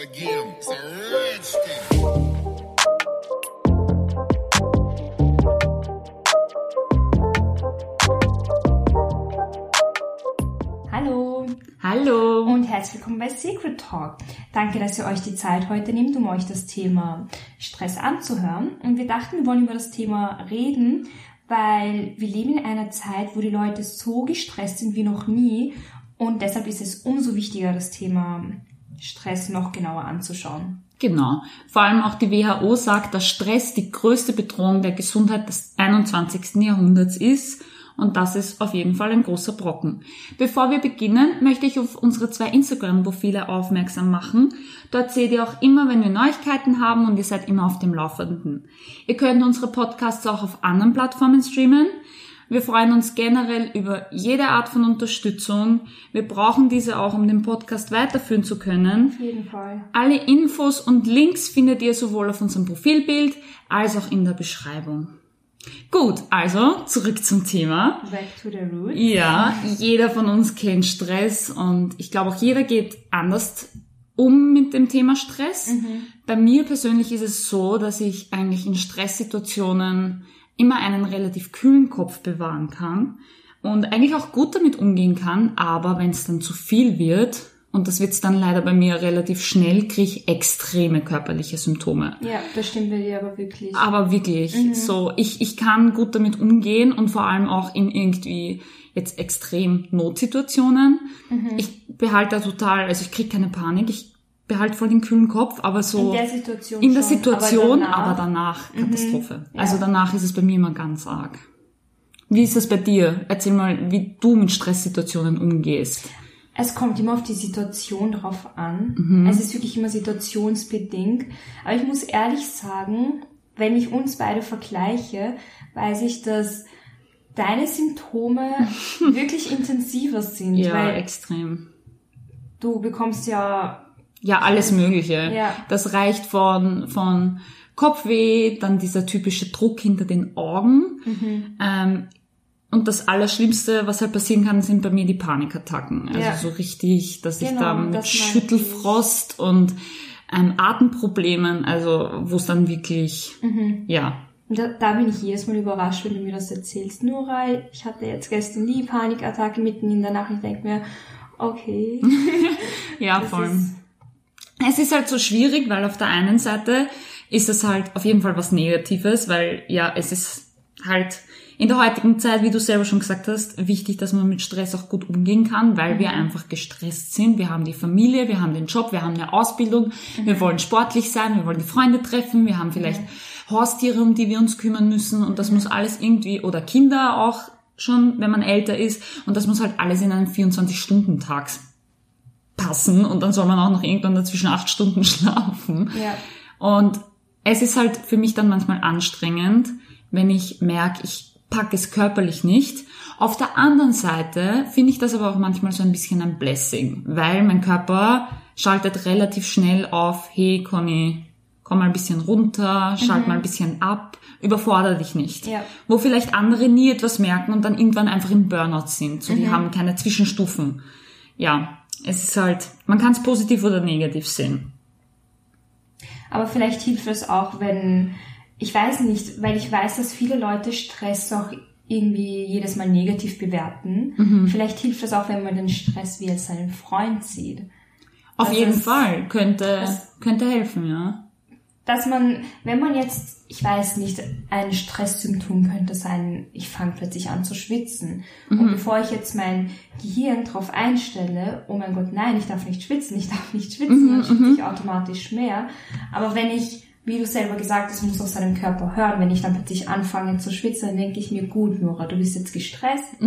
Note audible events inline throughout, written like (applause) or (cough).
again. It's a redskin. Hallo Hallo. und herzlich willkommen bei Secret Talk. Danke, dass ihr euch die Zeit heute nehmt, um euch das Thema Stress anzuhören. Und wir dachten, wir wollen über das Thema reden, weil wir leben in einer Zeit, wo die Leute so gestresst sind wie noch nie. Und deshalb ist es umso wichtiger, das Thema Stress noch genauer anzuschauen. Genau. Vor allem auch die WHO sagt, dass Stress die größte Bedrohung der Gesundheit des 21. Jahrhunderts ist. Und das ist auf jeden Fall ein großer Brocken. Bevor wir beginnen, möchte ich auf unsere zwei Instagram-Profile aufmerksam machen. Dort seht ihr auch immer, wenn wir Neuigkeiten haben und ihr seid immer auf dem Laufenden. Ihr könnt unsere Podcasts auch auf anderen Plattformen streamen. Wir freuen uns generell über jede Art von Unterstützung. Wir brauchen diese auch, um den Podcast weiterführen zu können. Auf jeden Fall. Alle Infos und Links findet ihr sowohl auf unserem Profilbild als auch in der Beschreibung. Gut, also zurück zum Thema. Back to the roots. Ja, jeder von uns kennt Stress und ich glaube auch jeder geht anders um mit dem Thema Stress. Bei mir persönlich ist es so, dass ich eigentlich in Stresssituationen immer einen relativ kühlen Kopf bewahren kann und eigentlich auch gut damit umgehen kann, aber wenn es dann zu viel wird, und das wird's dann leider bei mir relativ schnell, kriege ich extreme körperliche Symptome. Ja, das stimmt bei dir aber wirklich. Aber wirklich, so, ich, ich kann gut damit umgehen und vor allem auch in irgendwie jetzt extrem Notsituationen. Ich behalte da total, also ich kriege keine Panik, ich behalte voll den kühlen Kopf, aber so in der Situation in der Situation, aber aber danach- danach, Katastrophe. Ja. Also danach ist es bei mir immer ganz arg. Wie ist das bei dir? Erzähl mal, wie du mit Stresssituationen umgehst. Es kommt immer auf die Situation drauf an. Mhm. Es ist wirklich immer situationsbedingt. Aber ich muss ehrlich sagen, wenn ich uns beide vergleiche, weiß ich, dass deine Symptome (laughs) wirklich intensiver sind, Ja, extrem. du bekommst ja Ja, alles Mögliche. Ja. Das reicht von, von Kopfweh, dann dieser typische Druck hinter den Augen. Mhm. Ähm, und das Allerschlimmste, was halt passieren kann, sind bei mir die Panikattacken. Also Ja. so richtig, dass ich Genau, da mit Schüttelfrost und ähm, Atemproblemen, also wo es dann wirklich, Mhm. ja, Und Da, da bin ich jedes Mal überrascht, wenn du mir das erzählst. Nora, ich hatte jetzt gestern die Panikattacke mitten in der Nacht. Ich denke mir, okay. (laughs) ja, das voll. ist- Es ist halt so schwierig, weil auf der einen Seite ist es halt auf jeden Fall was Negatives, weil ja, es ist halt in der heutigen Zeit, wie du selber schon gesagt hast, wichtig, dass man mit Stress auch gut umgehen kann, weil wir einfach gestresst sind. Wir haben die Familie, wir haben den Job, wir haben eine Ausbildung, wir wollen sportlich sein, wir wollen die Freunde treffen, wir haben vielleicht Haustiere, um die wir uns kümmern müssen und das muss alles irgendwie, oder Kinder auch schon, wenn man älter ist, und das muss halt alles in einen 24-Stunden-Tag passen und dann soll man auch noch irgendwann dazwischen acht Stunden (laughs) schlafen. Ja. Und es ist halt für mich dann manchmal anstrengend, wenn ich merke, ich packe es körperlich nicht. Auf der anderen Seite finde ich das aber auch manchmal so ein bisschen ein Blessing, weil mein Körper schaltet relativ schnell auf, hey Conny, komm mal ein bisschen runter, schalt mal ein bisschen ab, überfordere dich nicht. Ja. Wo vielleicht andere nie etwas merken und dann irgendwann einfach im Burnout sind. So, die haben keine Zwischenstufen. Ja, es ist halt, man kann es positiv oder negativ sehen. Aber vielleicht hilft es auch, wenn, ich weiß nicht, weil ich weiß, dass viele Leute Stress auch irgendwie jedes Mal negativ bewerten. Mhm. Vielleicht hilft es auch, wenn man den Stress wie als seinen Freund sieht. Auf Also jeden es- Fall könnte, könnte helfen, ja. Dass man, wenn man jetzt, ich weiß nicht, ein Stresssymptom könnte sein, ich fange plötzlich an zu schwitzen. Mhm. Und bevor ich jetzt mein Gehirn darauf einstelle, oh mein Gott, nein, ich darf nicht schwitzen, ich darf nicht schwitzen, Mhm, dann schwitze ich automatisch mehr. Aber wenn ich, wie du selber gesagt hast, muss auf seinem Körper hören, wenn ich dann plötzlich anfange zu schwitzen, dann denke ich mir, gut, Nora, du bist jetzt gestresst,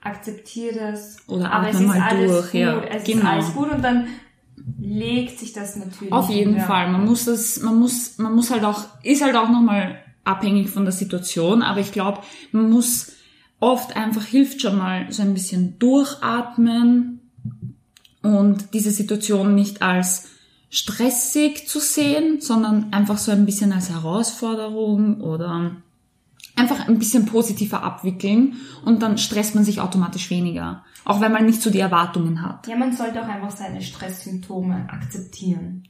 akzeptiere das. Oder aber es ist mal alles durch, gut, ja, es genau. ist alles gut und dann legt sich das natürlich. Auf jeden wieder. Fall. Man muss es, man muss, man muss halt auch, ist halt auch nochmal abhängig von der Situation, aber ich glaube, man muss oft einfach hilft schon mal so ein bisschen durchatmen und diese Situation nicht als stressig zu sehen, sondern einfach so ein bisschen als Herausforderung oder einfach ein bisschen positiver abwickeln und dann stresst man sich automatisch weniger. Auch wenn man nicht so die Erwartungen hat. Ja, man sollte auch einfach seine Stresssymptome akzeptieren.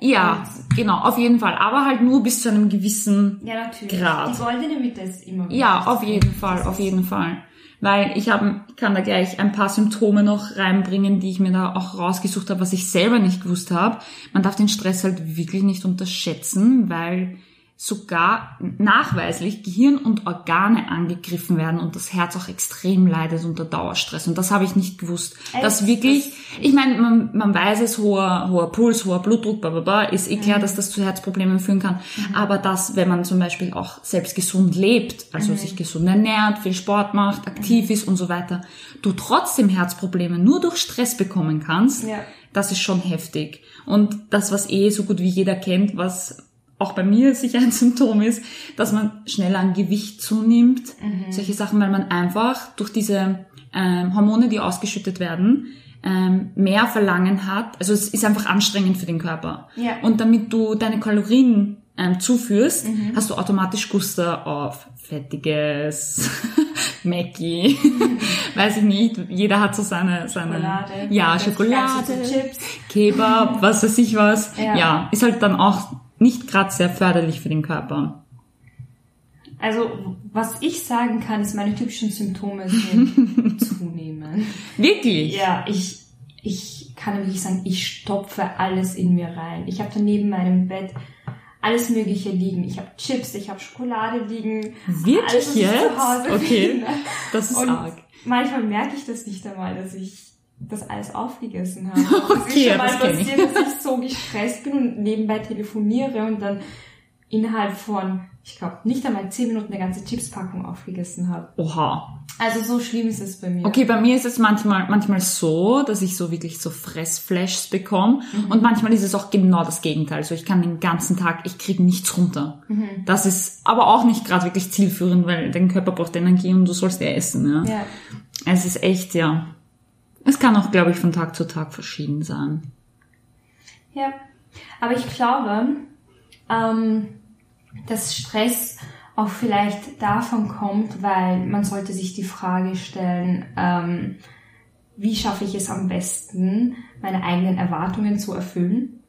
Ja, genau, auf jeden Fall. Aber halt nur bis zu einem gewissen Ja, natürlich. Grad. Die goldene Mitte ist immer Ja, wichtig. auf jeden Fall, auf jeden Fall. Weil ich hab, kann da gleich ein paar Symptome noch reinbringen, die ich mir da auch rausgesucht habe, was ich selber nicht gewusst habe. Man darf den Stress halt wirklich nicht unterschätzen, weil sogar nachweislich Gehirn und Organe angegriffen werden und das Herz auch extrem leidet unter Dauerstress. Und das habe ich nicht gewusst. Echt? Dass wirklich, ich meine, man, man weiß es, hoher, hoher Puls, hoher Blutdruck, bla, bla, bla, ist eh klar, dass das zu Herzproblemen führen kann. Aber dass, wenn man zum Beispiel auch selbst gesund lebt, also sich gesund ernährt, viel Sport macht, aktiv ist und so weiter, du trotzdem Herzprobleme nur durch Stress bekommen kannst, Ja. das ist schon heftig. Und das, was eh so gut wie jeder kennt, was auch bei mir sicher ein Symptom ist, dass man schneller an Gewicht zunimmt. Solche Sachen, weil man einfach durch diese ähm, Hormone, die ausgeschüttet werden, ähm, mehr Verlangen hat. Also es ist einfach anstrengend für den Körper. Ja. Und damit du deine Kalorien ähm, zuführst, hast du automatisch Guster auf fettiges (laughs) Mackie. (laughs) Weiß ich nicht. Jeder hat so seine, seine Schokolade. ja, Schokolade, Chips. Kebab, was weiß ich was. Ja. Ja. ist halt dann auch nicht gerade sehr förderlich für den Körper. Also, was ich sagen kann, ist, meine typischen Symptome sind (laughs) zunehmen. Wirklich? Ja, ich, ich kann wirklich sagen, ich stopfe alles in mir rein. Ich habe da neben meinem Bett alles Mögliche liegen. Ich habe Chips, ich habe Schokolade liegen. Wirklich alles, jetzt? Zu Hause Okay. Das ist Und arg. manchmal merke ich das nicht einmal, dass ich das alles aufgegessen habe. (laughs) Es Okay, ist schon mal ich. passiert, dass ich so gestresst bin und nebenbei telefoniere und dann innerhalb von, ich glaube, nicht einmal zehn Minuten eine ganze Chipspackung aufgegessen habe. Oha. Also so schlimm ist es bei mir. Okay, bei mir ist es manchmal, manchmal so, dass ich so wirklich so Fressflashs bekomme. Und manchmal ist es auch genau das Gegenteil. So, ich kann den ganzen Tag, ich kriege nichts runter. Das ist aber auch nicht gerade wirklich zielführend, weil dein Körper braucht Energie und du sollst ja essen. Ja? Ja. Es ist echt, ja. Es kann auch, glaube ich, von Tag zu Tag verschieden sein. Ja, aber ich glaube, ähm, dass Stress auch vielleicht davon kommt, weil man sollte sich die Frage stellen, ähm, wie schaffe ich es am besten, meine eigenen Erwartungen zu erfüllen?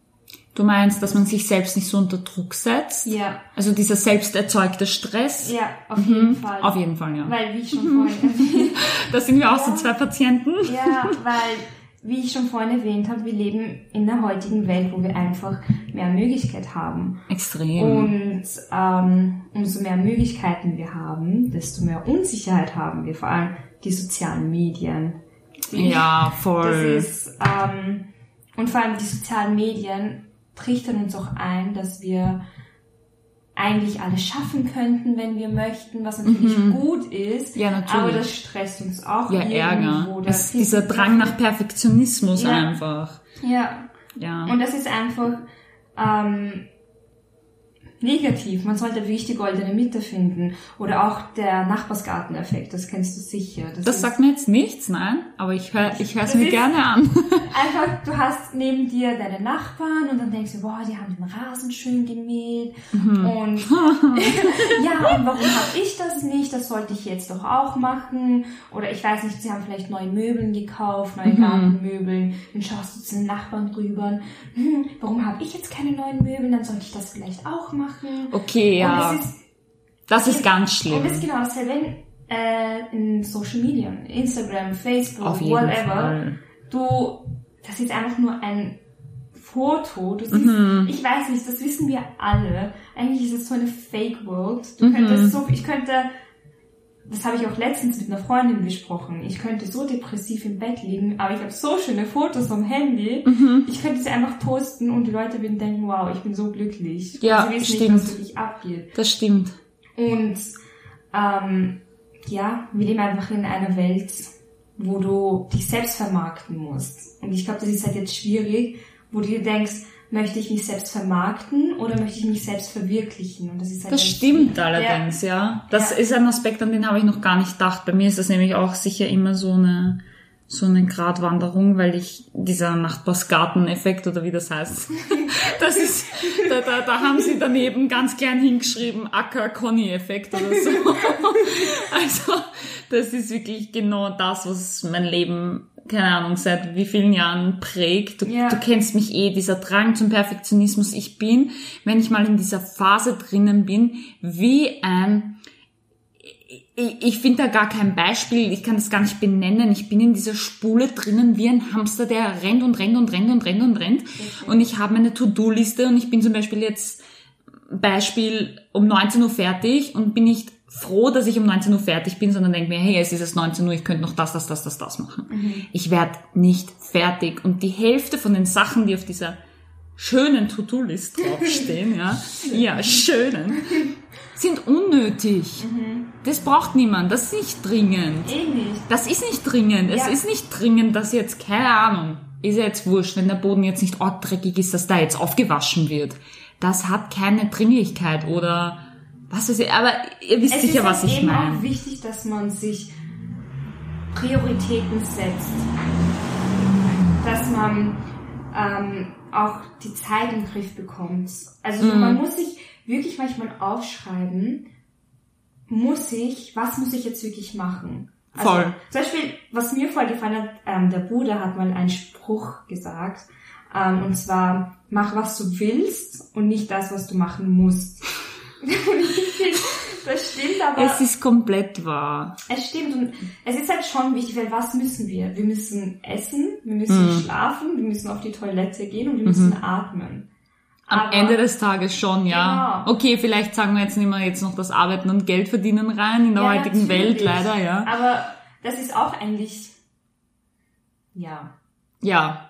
Du meinst, dass man sich selbst nicht so unter Druck setzt? Ja, Also dieser selbst erzeugte Stress? ja, auf jeden Fall. Auf jeden Fall, ja. Weil, wie ich schon vorhin erwähnt (laughs) Da sind wir auch so zwei Patienten. Ja, weil, wie ich schon vorhin erwähnt habe, wir leben in der heutigen Welt, wo wir einfach mehr Möglichkeit haben. Extrem. Und ähm, umso mehr Möglichkeiten wir haben, desto mehr Unsicherheit haben wir, vor allem die sozialen Medien. ja, Das voll. ist, ähm, und vor allem die sozialen Medien trichtern uns auch ein, dass wir eigentlich alles schaffen könnten, wenn wir möchten, was natürlich gut ist. Mhm. Ja, natürlich. Aber das stresst uns auch ja, irgendwo. Ärger. Das Es, dieser Drang nach Perfektionismus Ja. einfach. Ja, Ja. und das ist einfach ähm, negativ. Man sollte wirklich die goldene Mitte finden. Oder auch der Nachbarsgarteneffekt, das kennst du sicher. das ist sagt mir jetzt nichts, nein, aber ich höre ich Das mir ist- gerne an. (laughs) einfach, du hast neben dir deine Nachbarn und dann denkst du, boah, die haben den Rasen schön gemäht. Mhm. Und (laughs) ja, und warum habe ich das nicht? Das sollte ich jetzt doch auch machen. Oder ich weiß nicht, sie haben vielleicht neue Möbeln gekauft, Mhm. neue Gartenmöbel. Dann schaust du zu den Nachbarn rüber. Hm, warum habe ich jetzt keine neuen Möbel? Dann sollte ich das vielleicht auch machen. Okay, ja. Und das ist, Das ist ganz und schlimm. das ist genau dasselbe äh, in Social Media. Instagram, Facebook, whatever Fall. du, das ist einfach nur ein Foto. Du siehst, Mhm. ich weiß nicht, das wissen wir alle. Eigentlich ist es so eine Fake World. Mhm. Du könntest so, ich könnte, das habe ich auch letztens mit einer Freundin besprochen. Ich könnte so depressiv im Bett liegen, aber ich habe so schöne Fotos am Handy. Mhm. Ich könnte sie einfach posten und die Leute würden denken, wow, ich bin so glücklich. Ja, und sie wissen stimmt. nicht, was wirklich abgeht. Das stimmt. Und ähm, ja, wir leben einfach in einer Welt, wo du dich selbst vermarkten musst. Und ich glaube, das ist halt jetzt schwierig, wo du dir denkst, möchte ich mich selbst vermarkten oder möchte ich mich selbst verwirklichen? Und das ist halt Das stimmt allerdings, ja. Das Ja. ist ein Aspekt, an den habe ich noch gar nicht gedacht. Bei mir ist das nämlich auch sicher immer so eine so eine Gratwanderung, weil ich dieser Nachbarsgarten-Effekt oder wie das heißt, (laughs) das ist, da, da, da haben sie daneben ganz klein hingeschrieben, Acker-Conny-Effekt oder so. (laughs) Also, das ist wirklich genau das, was mein Leben, keine Ahnung, seit wie vielen Jahren prägt. Du, Ja. du kennst mich eh, dieser Drang zum Perfektionismus. Ich bin, wenn ich mal in dieser Phase drinnen bin, wie ein ich, finde da gar kein Beispiel, ich kann das gar nicht benennen. Ich bin in dieser Spule drinnen wie ein Hamster, der rennt und rennt und rennt und rennt und rennt. Und ich habe eine To-Do-Liste und ich bin zum Beispiel jetzt Beispiel um 19 Uhr fertig und bin nicht froh, dass ich um 19 Uhr fertig bin, sondern denke mir, hey, es ist jetzt 19 Uhr, ich könnte noch das, das, das, das, das machen. Ich werde nicht fertig. Und die Hälfte von den Sachen, die auf dieser schönen To-Do-List (laughs) draufstehen, ja, ja, schönen, (laughs) sind unnötig. Das braucht niemand, das ist nicht dringend. Eh nicht. Das ist nicht dringend. Es Ja. ist nicht dringend, dass jetzt, keine Ahnung, ist ja jetzt wurscht, wenn der Boden jetzt nicht arg dreckig ist, dass da jetzt aufgewaschen wird. Das hat keine Dringlichkeit oder was weiß ich, aber ihr wisst Es sicher, ist was halt ich eben meine. auch wichtig, dass man sich Prioritäten setzt. Dass man ähm, auch die Zeit im Griff bekommt. Also Mhm. man muss sich wirklich manchmal aufschreiben, muss ich, was muss ich jetzt wirklich machen? Also, Voll. Zum Beispiel, was mir voll gefallen hat, ähm, der Bruder hat mal einen Spruch gesagt, ähm, und zwar, mach was du willst und nicht das, was du machen musst. (laughs) das stimmt, aber Es ist komplett wahr. es stimmt und es ist halt schon wichtig, weil was müssen wir? Wir müssen essen, wir müssen Mhm. schlafen, wir müssen auf die Toilette gehen und wir müssen atmen. Am Aber- Ende des Tages schon, ja. Genau. Okay, vielleicht sagen wir jetzt nehmen wir jetzt noch das Arbeiten und Geld verdienen rein in der Ja, heutigen Welt, leider, ja. Aber das ist auch eigentlich, ja, Ja.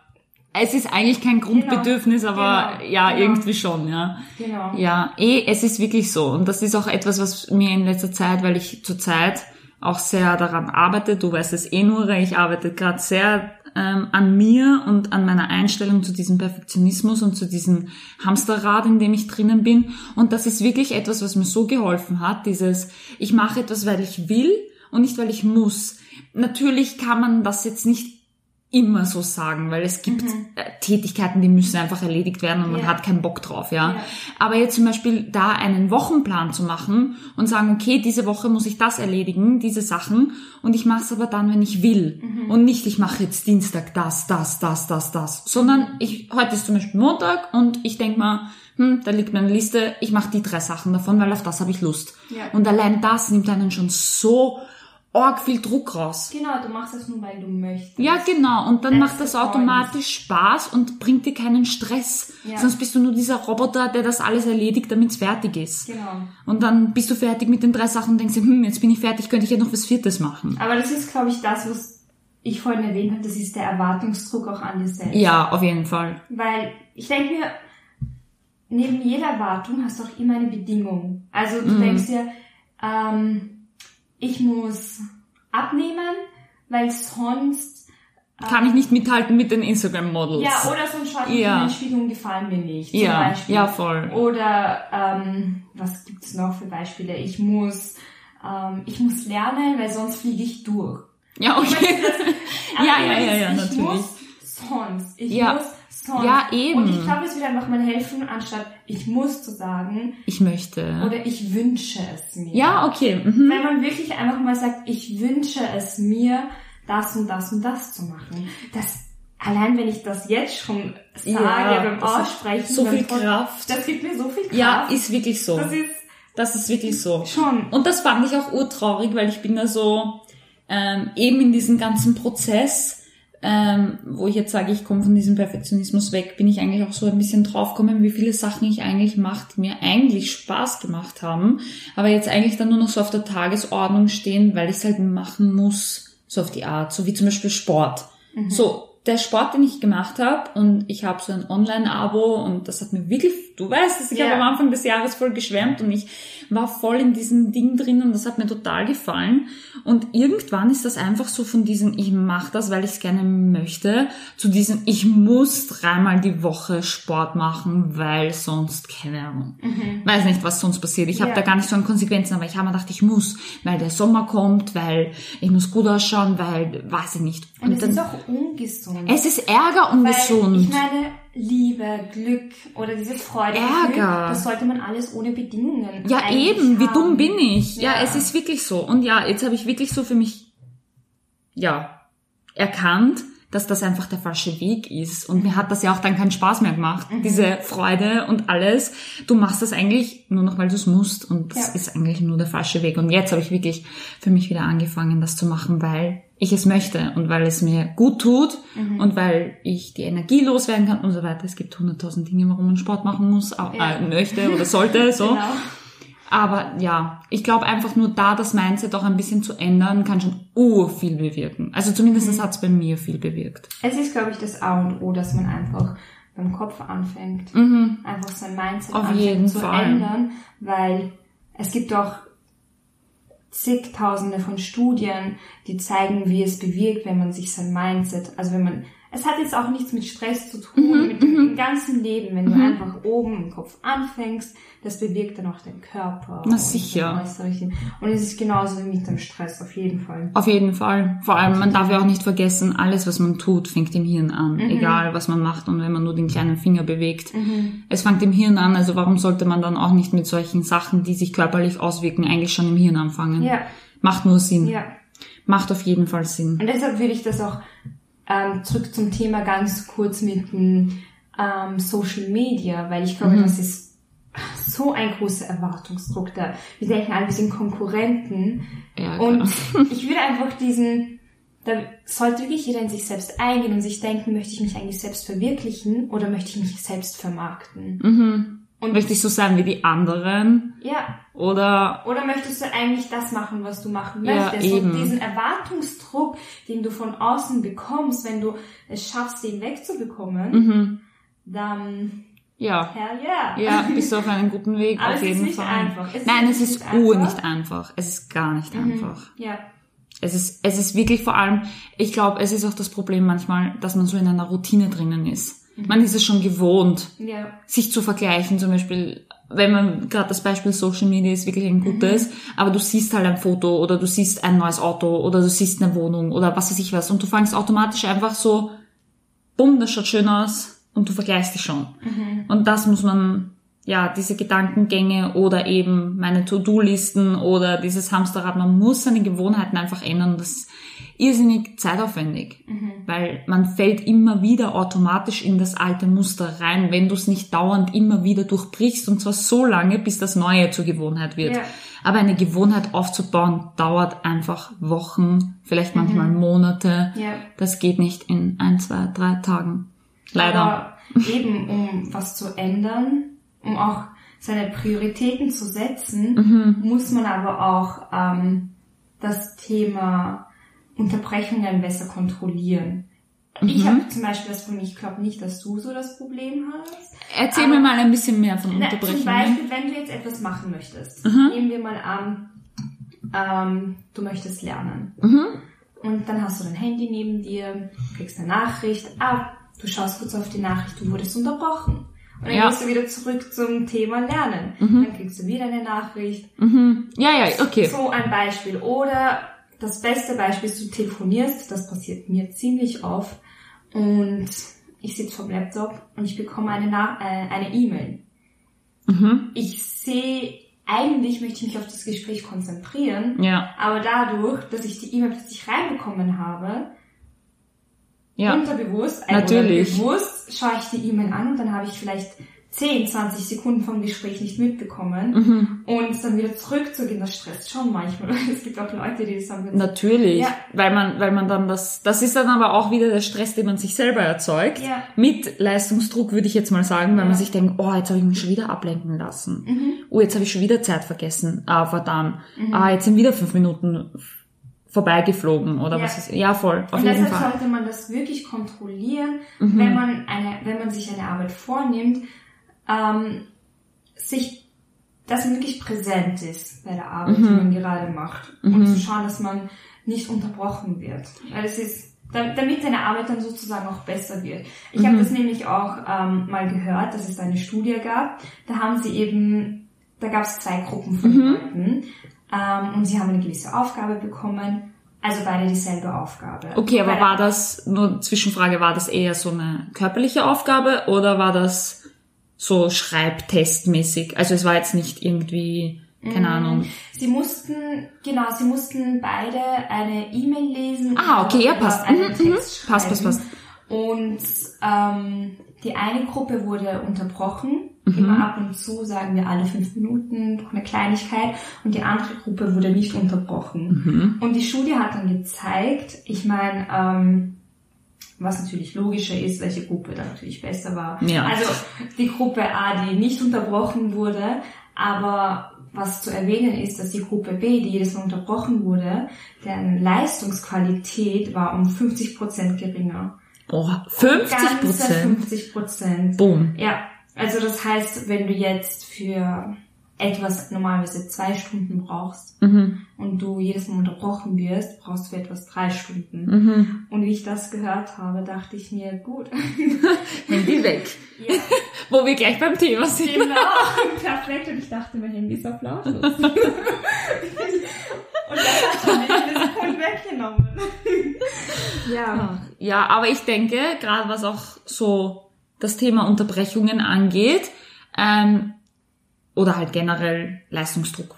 Es ist eigentlich kein Grundbedürfnis, aber Genau. ja, Genau. irgendwie schon, ja. genau. Ja, eh, es ist wirklich so. Und das ist auch etwas, was mir in letzter Zeit, weil ich zurzeit auch sehr daran arbeite, du weißt es eh nur, ich arbeite gerade sehr ähm, an mir und an meiner Einstellung zu diesem Perfektionismus und zu diesem Hamsterrad, in dem ich drinnen bin. Und das ist wirklich etwas, was mir so geholfen hat, dieses, ich mache etwas, weil ich will und nicht, weil ich muss. Natürlich kann man das jetzt nicht immer so sagen, weil es gibt äh, Tätigkeiten, die müssen einfach erledigt werden und man Ja. hat keinen Bock drauf, ja? Ja. Aber jetzt zum Beispiel da einen Wochenplan zu machen und sagen, okay, diese Woche muss ich das erledigen, diese Sachen, und ich mache es aber dann, wenn ich will. Und nicht, ich mache jetzt Dienstag das, das, das, das, das. Sondern ich, heute ist zum Beispiel Montag und ich denk mal, hm, da liegt meine Liste, ich mache die drei Sachen davon, weil auf das habe ich Lust. Ja. Und allein das nimmt einen schon so arg viel Druck raus. Genau, du machst das nur, weil du möchtest. Ja, genau. Und dann That's macht das automatisch Spaß und bringt dir keinen Stress. Ja. Sonst bist du nur dieser Roboter, der das alles erledigt, damit es fertig ist. Genau. Und dann bist du fertig mit den drei Sachen und denkst dir, hm, jetzt bin ich fertig, könnte ich ja noch was Viertes machen. Aber das ist, glaube ich, das, was ich vorhin erwähnt habe, das ist der Erwartungsdruck auch an dir selbst. Ja, auf jeden Fall. Weil ich denke mir, neben jeder Erwartung hast du auch immer eine Bedingung. Also Mhm. du denkst dir, ähm, ich muss abnehmen, weil sonst Kann ich nicht mithalten mit den Instagram-Models. ja oder sonst schaue ich Ja. in den und gefallen mir nicht. Zum ja, Beispiel. ja, voll. Oder ähm, was gibt's noch für Beispiele? Ich muss ähm, ich muss lernen, weil sonst fliege ich durch. Ja, okay. (laughs) Aber Ja, ja, immer ja, ja, dieses, ich natürlich. muss sonst. Ich Ja. muss sonst. Ja, eben. Und ich glaube, es wird einfach mal helfen, anstatt ich muss zu sagen Ich möchte. oder ich wünsche es mir. Ja, okay. Mhm. Wenn man wirklich einfach mal sagt, ich wünsche es mir, das und das und das zu machen. Das allein wenn ich das jetzt schon sage Ja, beim Aussprechen, so viel Pod- Kraft. Das gibt mir so viel Kraft. Ja, ist wirklich so. das ist Das ist wirklich so. schon. Und das fand ich auch urtraurig, weil ich bin da so ähm, eben in diesem ganzen Prozess, ähm, wo ich jetzt sage, ich komme von diesem Perfektionismus weg, bin ich eigentlich auch so ein bisschen draufgekommen, wie viele Sachen ich eigentlich mache, die mir eigentlich Spaß gemacht haben, aber jetzt eigentlich dann nur noch so auf der Tagesordnung stehen, weil ich es halt machen muss, so auf die Art, so wie zum Beispiel Sport. So, der Sport, den ich gemacht habe, und ich habe so ein Online-Abo und das hat mir wirklich, du weißt es, ich Ja. habe am Anfang des Jahres voll geschwärmt und ich war voll in diesem Ding drin und das hat mir total gefallen. Und irgendwann ist das einfach so von diesem, ich mache das, weil ich es gerne möchte, zu diesem, ich muss dreimal die Woche Sport machen, weil sonst, keine Ahnung, weiß nicht, was sonst passiert. Ich habe Mhm. Ja. da gar nicht so an Konsequenzen, aber ich habe mir gedacht, ich muss, weil der Sommer kommt, weil ich muss gut ausschauen, weil, weiß ich nicht. Und es dann- ist auch ungesund. Es ist Ärger und Weil gesund. ich meine, Liebe, Glück oder diese Freude, Ärger. Das sollte man alles ohne Bedingungen ja, eben, wie haben. dumm bin ich? Ja, Ja. es ist wirklich so. Und ja, jetzt habe ich wirklich so für mich, ja, erkannt, dass das einfach der falsche Weg ist. Und mir hat das ja auch dann keinen Spaß mehr gemacht. Mhm. Diese Freude und alles. Du machst das eigentlich nur noch, weil du es musst. Und das Ja. ist eigentlich nur der falsche Weg. Und jetzt habe ich wirklich für mich wieder angefangen, das zu machen, weil ich es möchte und weil es mir gut tut Mhm. und weil ich die Energie loswerden kann und so weiter. Es gibt hunderttausend Dinge, warum man Sport machen muss, auch, Ja. äh, möchte oder sollte, (laughs) so. Genau. Aber ja, ich glaube einfach nur da das Mindset auch ein bisschen zu ändern, kann schon ur viel bewirken. Also zumindest Mhm. hat es bei mir viel bewirkt. Es ist, glaube ich, das A und O, dass man einfach beim Kopf anfängt. Einfach sein Mindset Mhm. Auf anfängt zu Fall. ändern, weil es gibt auch zigtausende von Studien, die zeigen, wie es bewirkt, wenn man sich sein Mindset, also wenn man, es hat jetzt auch nichts mit Stress zu tun, Mhm, mit dem, dem ganzen Leben, wenn du einfach oben im Kopf anfängst, das bewirkt dann auch deinen Körper. Na und sicher. Und es ist genauso wie mit dem Stress, auf jeden Fall. Auf jeden Fall. Vor allem, man darf ja auch nicht vergessen, alles, was man tut, fängt im Hirn an. Mhm. Egal, was man macht und wenn man nur den kleinen Finger bewegt. Es fängt im Hirn an, also warum sollte man dann auch nicht mit solchen Sachen, die sich körperlich auswirken, eigentlich schon im Hirn anfangen? Ja, Macht nur Sinn. ja. Macht auf jeden Fall Sinn. Und deshalb würde ich das auch ähm, zurück zum Thema ganz kurz mit dem ähm, Social Media, weil ich glaube, das ist so ein großer Erwartungsdruck da. Wir denken alle, wir sind Konkurrenten. Ja, Und (laughs) ich würde einfach diesen, da sollte wirklich jeder in sich selbst eingehen und sich denken, möchte ich mich eigentlich selbst verwirklichen oder möchte ich mich selbst vermarkten? Mhm. Und Möchte ich so sein wie die anderen? ja, Oder Oder möchtest du eigentlich das machen, was du machen Ja, möchtest? eben. Und diesen Erwartungsdruck, den du von außen bekommst, wenn du es schaffst, den wegzubekommen, mhm. dann ja. hell yeah. Ja, (laughs) bist du auf einem guten Weg, Aber auf es ist jeden nicht Fall. einfach. Es Nein, es ist ur einfach. nicht einfach. Es ist gar nicht einfach. Ja. Es ist, es ist wirklich vor allem, ich glaube, es ist auch das Problem manchmal, dass man so in einer Routine drinnen ist. Mhm. Man ist es schon gewohnt, Ja. sich zu vergleichen, zum Beispiel, wenn man gerade das Beispiel Social Media ist wirklich ein gutes, aber du siehst halt ein Foto oder du siehst ein neues Auto oder du siehst eine Wohnung oder was weiß ich was und du fängst automatisch einfach so, bumm, das schaut schön aus und du vergleichst dich schon. Und das muss man, ja, diese Gedankengänge oder eben meine To-Do-Listen oder dieses Hamsterrad, man muss seine Gewohnheiten einfach ändern und das ist irrsinnig zeitaufwendig, weil man fällt immer wieder automatisch in das alte Muster rein, wenn du es nicht dauernd immer wieder durchbrichst und zwar so lange, bis das Neue zur Gewohnheit wird. Ja. Aber eine Gewohnheit aufzubauen, dauert einfach Wochen, vielleicht manchmal Monate. Ja. Das geht nicht in ein, zwei, drei Tagen. Leider. Aber eben, um was zu ändern, um auch seine Prioritäten zu setzen, Mhm. muss man aber auch ähm, das Thema Unterbrechungen besser kontrollieren. Ich Mhm. habe zum Beispiel das von mir, ich glaube nicht, dass du so das Problem hast. Erzähl Aber- mir mal ein bisschen mehr von Na, zum Unterbrechungen. Beispiel, wenn du jetzt etwas machen möchtest, Mhm. nehmen wir mal an, ähm, du möchtest lernen. Mhm. Und dann hast du dein Handy neben dir, kriegst eine Nachricht, ah, du schaust kurz auf die Nachricht, du wurdest unterbrochen. Und dann Ja. gehst du wieder zurück zum Thema Lernen. Dann kriegst du wieder eine Nachricht. Mhm. Ja, ja, okay. So ein Beispiel. Oder das beste Beispiel ist, du telefonierst, das passiert mir ziemlich oft. Und ich sitze vom Laptop und ich bekomme eine Na- äh, eine E-Mail. Mhm. Ich sehe, eigentlich möchte ich mich auf das Gespräch konzentrieren, Ja, aber dadurch, dass ich die E-Mail plötzlich reinbekommen habe, ja. unterbewusst, äh, Natürlich. oder bewusst, schaue ich die E-Mail an und dann habe ich vielleicht 10, 20 Sekunden vom Gespräch nicht mitbekommen Mhm. und dann wieder zurückzugehen, das stresst schon manchmal. (laughs) Es gibt auch Leute, die das haben. Natürlich, Ja. weil man, weil man dann das, das ist dann aber auch wieder der Stress, den man sich selber erzeugt. Ja. Mit Leistungsdruck würde ich jetzt mal sagen, weil Ja. man sich denkt, oh, jetzt habe ich mich schon wieder ablenken lassen. Mhm. Oh, jetzt habe ich schon wieder Zeit vergessen. Ah, verdammt. Ah, jetzt sind wieder fünf Minuten vorbeigeflogen oder Ja. was ist. Ja, voll, auf Und jeden deshalb Fall. sollte man das wirklich kontrollieren, Mhm. wenn man eine, wenn man sich eine Arbeit vornimmt, ähm, sich, dass man wirklich präsent ist bei der Arbeit, Mhm. die man gerade macht. Und zu schauen, dass man nicht unterbrochen wird. Weil es ist, da- damit deine Arbeit dann sozusagen auch besser wird. Ich Mhm. habe das nämlich auch ähm, mal gehört, dass es da eine Studie gab. Da haben sie eben, da gab es zwei Gruppen von Mhm. Leuten ähm, und sie haben eine gewisse Aufgabe bekommen. Also beide dieselbe Aufgabe. Okay, aber Beide- war das, nur Zwischenfrage, war das eher so eine körperliche Aufgabe oder war das so schreibtestmäßig? Also es war jetzt nicht irgendwie, keine Ahnung. Sie mussten, genau, sie mussten beide eine E-Mail lesen. Ah, okay, ja, passt. Mhm, mhm. Passt, passt, passt. Und ähm, die eine Gruppe wurde unterbrochen. Mhm. Immer ab und zu, sagen wir alle fünf Minuten, durch eine Kleinigkeit. Und die andere Gruppe wurde nicht unterbrochen. Mhm. Und die Studie hat dann gezeigt, ich meine, ähm, was natürlich logischer ist, welche Gruppe da natürlich besser war. Ja. Also die Gruppe A, die nicht unterbrochen wurde, aber was zu erwähnen ist, dass die Gruppe B, die jedes Mal unterbrochen wurde, deren Leistungsqualität war um 50 Prozent geringer. Oh, 50 Ganze Prozent. 50 Prozent. Boom. Ja, also das heißt, wenn du jetzt für etwas normalerweise zwei Stunden brauchst Mhm. und du jedes Mal unterbrochen wirst, brauchst du für etwas drei Stunden. Mhm. Und wie ich das gehört habe, dachte ich mir, gut. (laughs) Handy weg. ja, (laughs) Wo wir gleich beim Thema sind. genau. (laughs) Perfekt. Und ich dachte, mein Handy ist auf lautlos. und das hat schon eine Sekunde weggenommen. Ja. Ja, aber ich denke, gerade was auch so das Thema Unterbrechungen angeht, ähm, oder halt generell Leistungsdruck,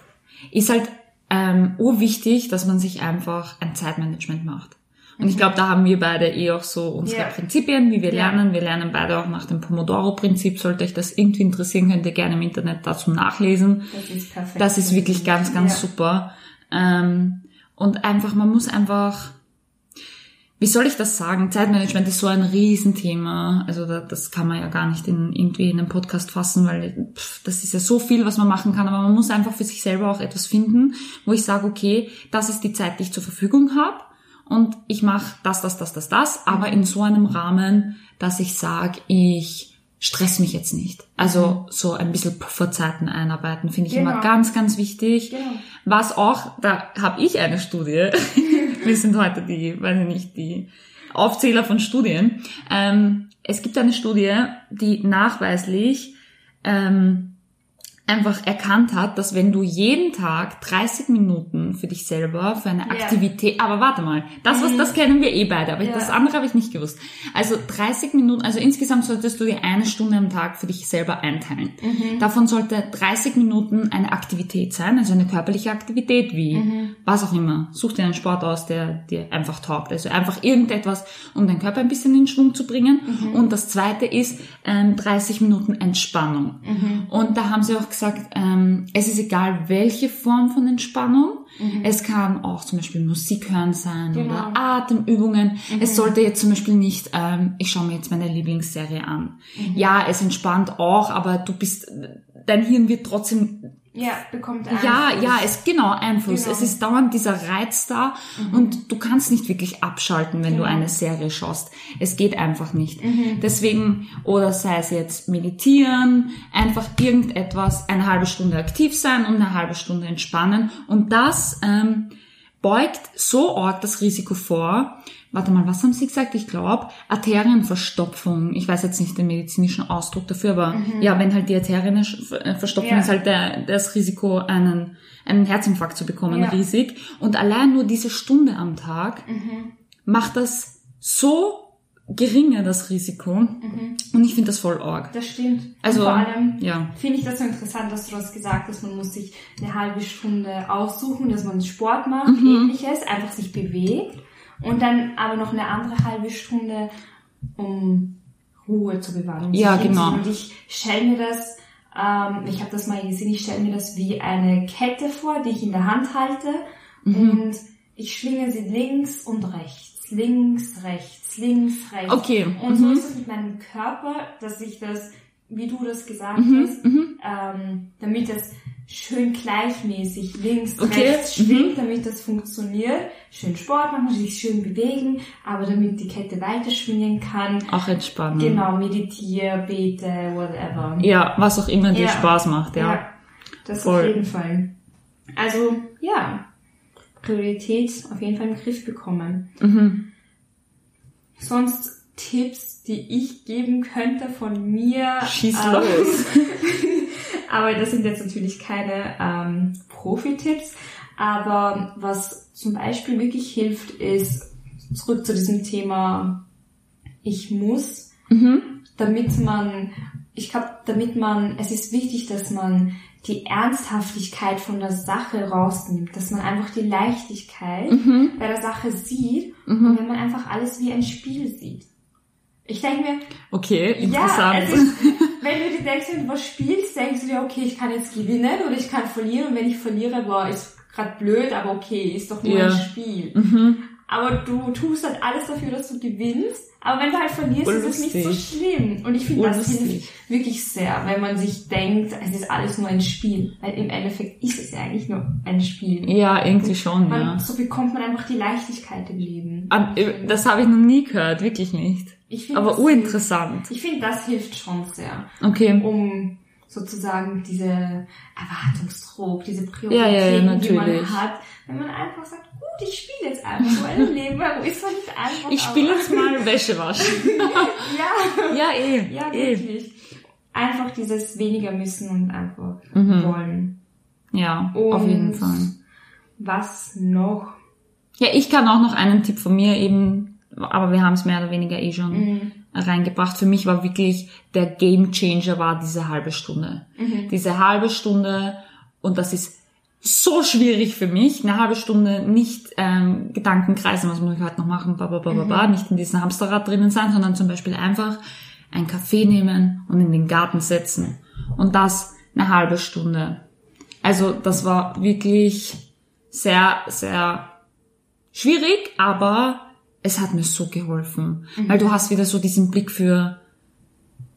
ist halt ähm, urwichtig, dass man sich einfach ein Zeitmanagement macht. Und ich glaube, da haben wir beide eh auch so unsere Ja. Prinzipien, wie wir Ja. lernen. Wir lernen beide auch nach dem Pomodoro-Prinzip. Sollte euch das irgendwie interessieren, könnt ihr gerne im Internet dazu nachlesen. Das ist perfekt. Das ist wirklich ganz, ganz Ja. super. Ähm, und einfach, man muss einfach, wie soll ich das sagen? Zeitmanagement ist so ein Riesenthema. Also da, das kann man ja gar nicht in, irgendwie in einem Podcast fassen, weil pff, das ist ja so viel, was man machen kann. Aber man muss einfach für sich selber auch etwas finden, wo ich sage, okay, das ist die Zeit, die ich zur Verfügung habe. Und ich mache das, das, das, das, das, aber in so einem Rahmen, dass ich sage, ich stress mich jetzt nicht. Also so ein bisschen Pufferzeiten einarbeiten, finde ich Genau. immer ganz, ganz wichtig. Genau. Was auch, da habe ich eine Studie. (laughs) Wir sind heute die, weiß ich nicht, die Aufzähler von Studien. Ähm, es gibt eine Studie, die nachweislich ähm, einfach erkannt hat, dass wenn du jeden Tag 30 Minuten für dich selber, für eine Ja. Aktivität, aber warte mal, das was, das kennen wir eh beide, aber Ja. das andere habe ich nicht gewusst. Also 30 Minuten, also insgesamt solltest du dir eine Stunde am Tag für dich selber einteilen. Davon sollte 30 Minuten eine Aktivität sein, also eine körperliche Aktivität wie was auch immer. Such dir einen Sport aus, der dir einfach taugt. Also einfach irgendetwas, um deinen Körper ein bisschen in Schwung zu bringen. Und das zweite ist ähm, 30 Minuten Entspannung. Und da haben sie auch gesagt, ähm, es ist egal, welche Form von Entspannung. Es kann auch zum Beispiel Musik hören sein Genau. oder Atemübungen. Es sollte jetzt zum Beispiel nicht, ähm, ich schaue mir jetzt meine Lieblingsserie an. Ja, es entspannt auch, aber du bist, dein Hirn wird trotzdem Ja, bekommt ja, Einfluss. ja, es genau Einfluss. Genau. Es ist dauernd dieser Reiz da und du kannst nicht wirklich abschalten, wenn du Genau. eine Serie schaust. Es geht einfach nicht. Deswegen oder sei es jetzt meditieren, einfach irgendetwas eine halbe Stunde aktiv sein und eine halbe Stunde entspannen und das ähm, beugt so arg das Risiko vor. Warte mal, was haben Sie gesagt? Ich glaube, Arterienverstopfung. Ich weiß jetzt nicht den medizinischen Ausdruck dafür, aber ja, wenn halt die Arterien äh, verstopfen, Ja. ist halt der, das Risiko, einen, einen Herzinfarkt zu bekommen, Ja. riesig. Und allein nur diese Stunde am Tag macht das so geringer, das Risiko. Und ich finde das voll arg. Das stimmt. Also, Und vor allem ja. finde ich das so interessant, dass du das gesagt hast, man muss sich eine halbe Stunde aussuchen, dass man Sport macht, Mhm. ähnliches, einfach sich bewegt und dann aber noch eine andere halbe Stunde, um Ruhe zu bewahren. Ja, genau. Und ich stelle mir das, ähm, ich habe das mal gesehen, ich stelle mir das wie eine Kette vor, die ich in der Hand halte Mhm. und ich schwinge sie links und rechts, links, rechts, links, rechts. Okay, Und so mhm. ist es mit meinem Körper, dass ich das, wie du das gesagt Mhm, hast, ähm, damit es schön gleichmäßig links, Okay, rechts schwingt, damit das funktioniert. Schön Sport machen, sich schön bewegen, aber damit die Kette weiter schwingen kann. Auch entspannen. Genau, meditiere, bete, whatever. Ja, was auch immer dir Ja. Spaß macht, ja. das Voll. auf jeden Fall. Also, ja, Priorität auf jeden Fall im Griff bekommen. Mhm. Sonst Tipps, die ich geben könnte von mir. Schieß ähm, los. (laughs) Aber das sind jetzt natürlich keine ähm, Profi-Tipps. Aber was zum Beispiel wirklich hilft, ist zurück zu diesem Thema ich muss, Mhm. damit man, ich glaube, damit man, es ist wichtig, dass man die Ernsthaftigkeit von der Sache rausnimmt, dass man einfach die Leichtigkeit Mhm. bei der Sache sieht und wenn man einfach alles wie ein Spiel sieht. Ich denke mir, Okay, ja, interessant. es ist, wenn du dir denkst, wenn du was spielst, denkst du dir, okay, ich kann jetzt gewinnen oder ich kann verlieren und wenn ich verliere, boah, ist gerade blöd, aber okay, ist doch nur Ja. ein Spiel. mhm. Aber du tust halt alles dafür, dass du gewinnst. Aber wenn du halt verlierst, Voll ist es nicht so schlimm. Und ich finde, das hilft wirklich sehr, wenn man sich denkt, es ist alles nur ein Spiel. Weil im Endeffekt ist es ja eigentlich nur ein Spiel. Ja, irgendwie schon, Man, ja. So bekommt man einfach die Leichtigkeit im Leben. Äh, Das habe ich noch nie gehört, wirklich nicht. Ich finde, Aber das urinteressant. Ich finde, das hilft schon sehr. Okay. um sozusagen diese Erwartungsdruck, diese Prioritäten, Ja, ja, ja, die man hat, wenn man einfach sagt, gut, ich spiele jetzt einfach so ein Leben, wo ist zwar nicht einfach, Ich spiele jetzt mal Wäsche waschen. (laughs) ja, Ja, eh. ja, eh. wirklich. Einfach dieses weniger müssen und einfach Mhm. wollen. Ja, Und auf jeden Fall. Was noch? Ja, ich kann auch noch einen Tipp von mir eben, aber wir haben es mehr oder weniger eh schon Mhm. reingebracht. Für mich war wirklich der Game Changer war diese halbe Stunde. Mhm. Diese halbe Stunde und das ist so schwierig für mich, eine halbe Stunde nicht ähm, Gedanken kreisen, was muss ich heute noch machen, ba, ba, ba, ba, ba, nicht in diesem Hamsterrad drinnen sein, sondern zum Beispiel einfach einen Kaffee nehmen und in den Garten setzen. Und das eine halbe Stunde. Also das war wirklich sehr, sehr schwierig, aber es hat mir so geholfen. Weil du hast wieder so diesen Blick für,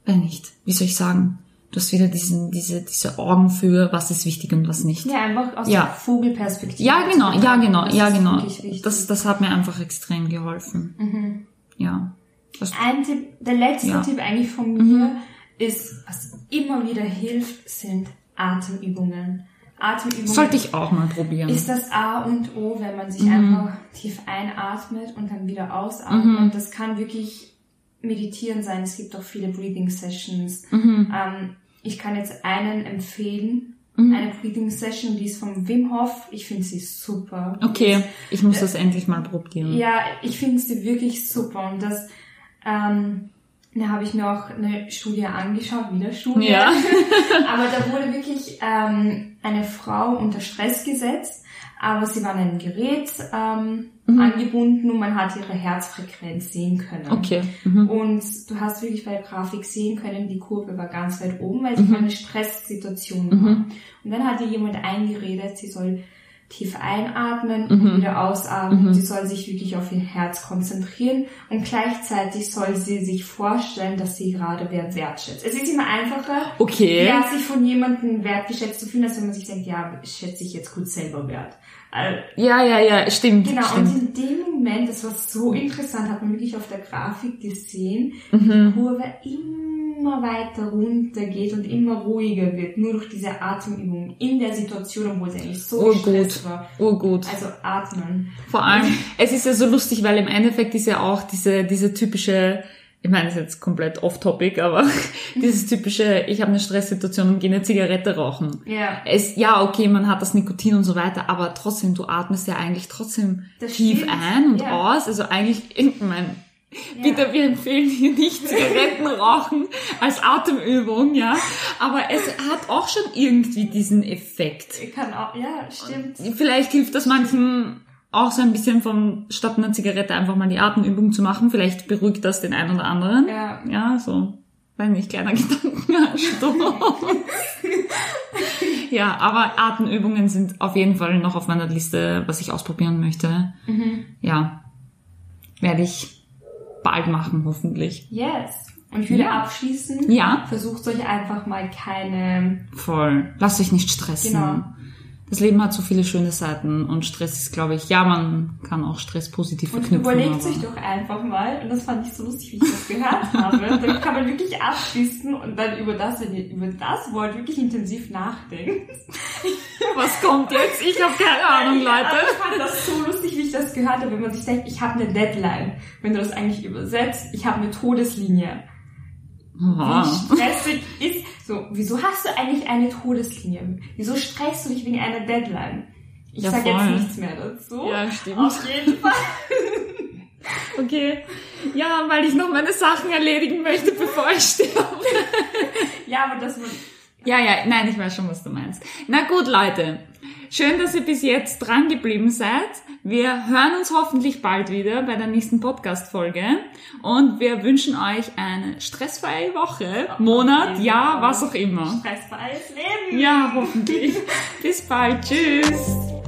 äh nicht, wie soll ich sagen, du hast wieder diesen, diese, diese Augen für, was ist wichtig und was nicht. Ja, einfach aus Ja. der Vogelperspektive. Ja, genau, ja, genau, Das ja, genau. Das, das hat mir einfach extrem geholfen. Mhm. Ja. Das, Ein Tipp, der letzte Ja. Mhm. Tipp eigentlich von mir ist, was immer wieder hilft, sind Atemübungen. Atemübungen sollte ich auch mal probieren. ist das A und O, wenn man sich Mhm. einfach tief einatmet und dann wieder ausatmet. Das kann wirklich meditieren sein. Es gibt auch viele Breathing Sessions. Mhm. Ähm, ich kann jetzt einen empfehlen. Eine Breathing Session, die ist vom Wim Hof. Ich finde sie super. Okay, ich muss das endlich mal probieren. Ja, ich finde sie wirklich super und das, ähm, da habe ich mir auch eine Studie angeschaut, wieder Studie. Ja. (laughs) aber da wurde wirklich ähm, eine Frau unter Stress gesetzt, aber sie war an ein Gerät ähm, angebunden und man hat ihre Herzfrequenz sehen können. Okay. Mhm. Und du hast wirklich bei der Grafik sehen können, die Kurve war ganz weit oben, weil sie in einer Stresssituation war. Und dann hat ihr jemand eingeredet, sie soll tief einatmen und wieder ausatmen. Sie soll sich wirklich auf ihr Herz konzentrieren und gleichzeitig soll sie sich vorstellen, dass sie gerade wer wertschätzt. Es ist immer einfacher, Okay. ja, sich von jemandem wertgeschätzt zu fühlen, als wenn man sich denkt, ja, schätze ich jetzt gut selber wert. Äh, Ja, ja, ja, stimmt. Genau, stimmt. und in dem Moment, das war so interessant, hat man wirklich auf der Grafik gesehen, Mhm. die Kurve immer weiter runter geht und immer ruhiger wird, nur durch diese Atemübung in der Situation, obwohl sie eigentlich so Oh gut. war. Oh gut. Also atmen. Vor allem, es ist ja so lustig, weil im Endeffekt ist ja auch diese, diese typische, ich meine, das ist jetzt komplett off-topic, aber (laughs) dieses typische, ich habe eine Stresssituation und gehe eine Zigarette rauchen. Ja. Es, ja, okay, man hat das Nikotin und so weiter, aber trotzdem, du atmest ja eigentlich trotzdem Das tief stimmt, ein und ja. aus. Also eigentlich, ich mein, Ja. bitte, wir empfehlen hier nicht Zigaretten rauchen als Atemübung, ja. Aber es hat auch schon irgendwie diesen Effekt. Ich kann auch, ja, stimmt. Vielleicht hilft das manchen auch so ein bisschen von, statt einer Zigarette einfach mal die Atemübung zu machen. Vielleicht beruhigt das den einen oder anderen. Ja. Ja, so, weiß nicht, kleiner (laughs) Gedankenanstoß. ja, aber Atemübungen sind auf jeden Fall noch auf meiner Liste, was ich ausprobieren möchte. Mhm. Ja, werde ich bald machen, hoffentlich. Yes. Und ich würde Ja. abschließen, Ja. versucht euch einfach mal keine, Voll. Lasst euch nicht stressen. Genau. Das Leben hat so viele schöne Seiten und Stress ist, glaube ich, ja, man kann auch Stress positiv und verknüpfen. überlegt aber- euch doch einfach mal, und das fand ich so lustig, wie ich das gehört (laughs) habe, dann kann man wirklich abschließen und dann über das, wenn ihr über das wollt, wirklich intensiv nachdenken. (laughs) Was kommt jetzt? Ich habe keine Ahnung, Aber Leute. ich fand das so lustig, wie ich das gehört habe, wenn man sich denkt, ich habe eine Deadline. Wenn du das eigentlich übersetzt, ich habe eine Todeslinie. Aha. Wie stressig ist. So, wieso hast du eigentlich eine Todeslinie? Wieso stresst du dich wegen einer Deadline? Ich Ja, sag jetzt nichts mehr dazu. Ja, stimmt. Auf jeden Fall. (laughs) Okay. Ja, weil ich noch meine Sachen erledigen möchte, bevor ich sterbe. (laughs) Ja, aber das wird. Ja, ja, nein, ich weiß schon, was du meinst. Na gut, Leute. Schön, dass ihr bis jetzt dran geblieben seid. Wir hören uns hoffentlich bald wieder bei der nächsten Podcast-Folge. Und wir wünschen euch eine stressfreie Woche, Monat, Jahr, was auch immer. Stressfreies Leben. Ja, hoffentlich. bis bald. Tschüss.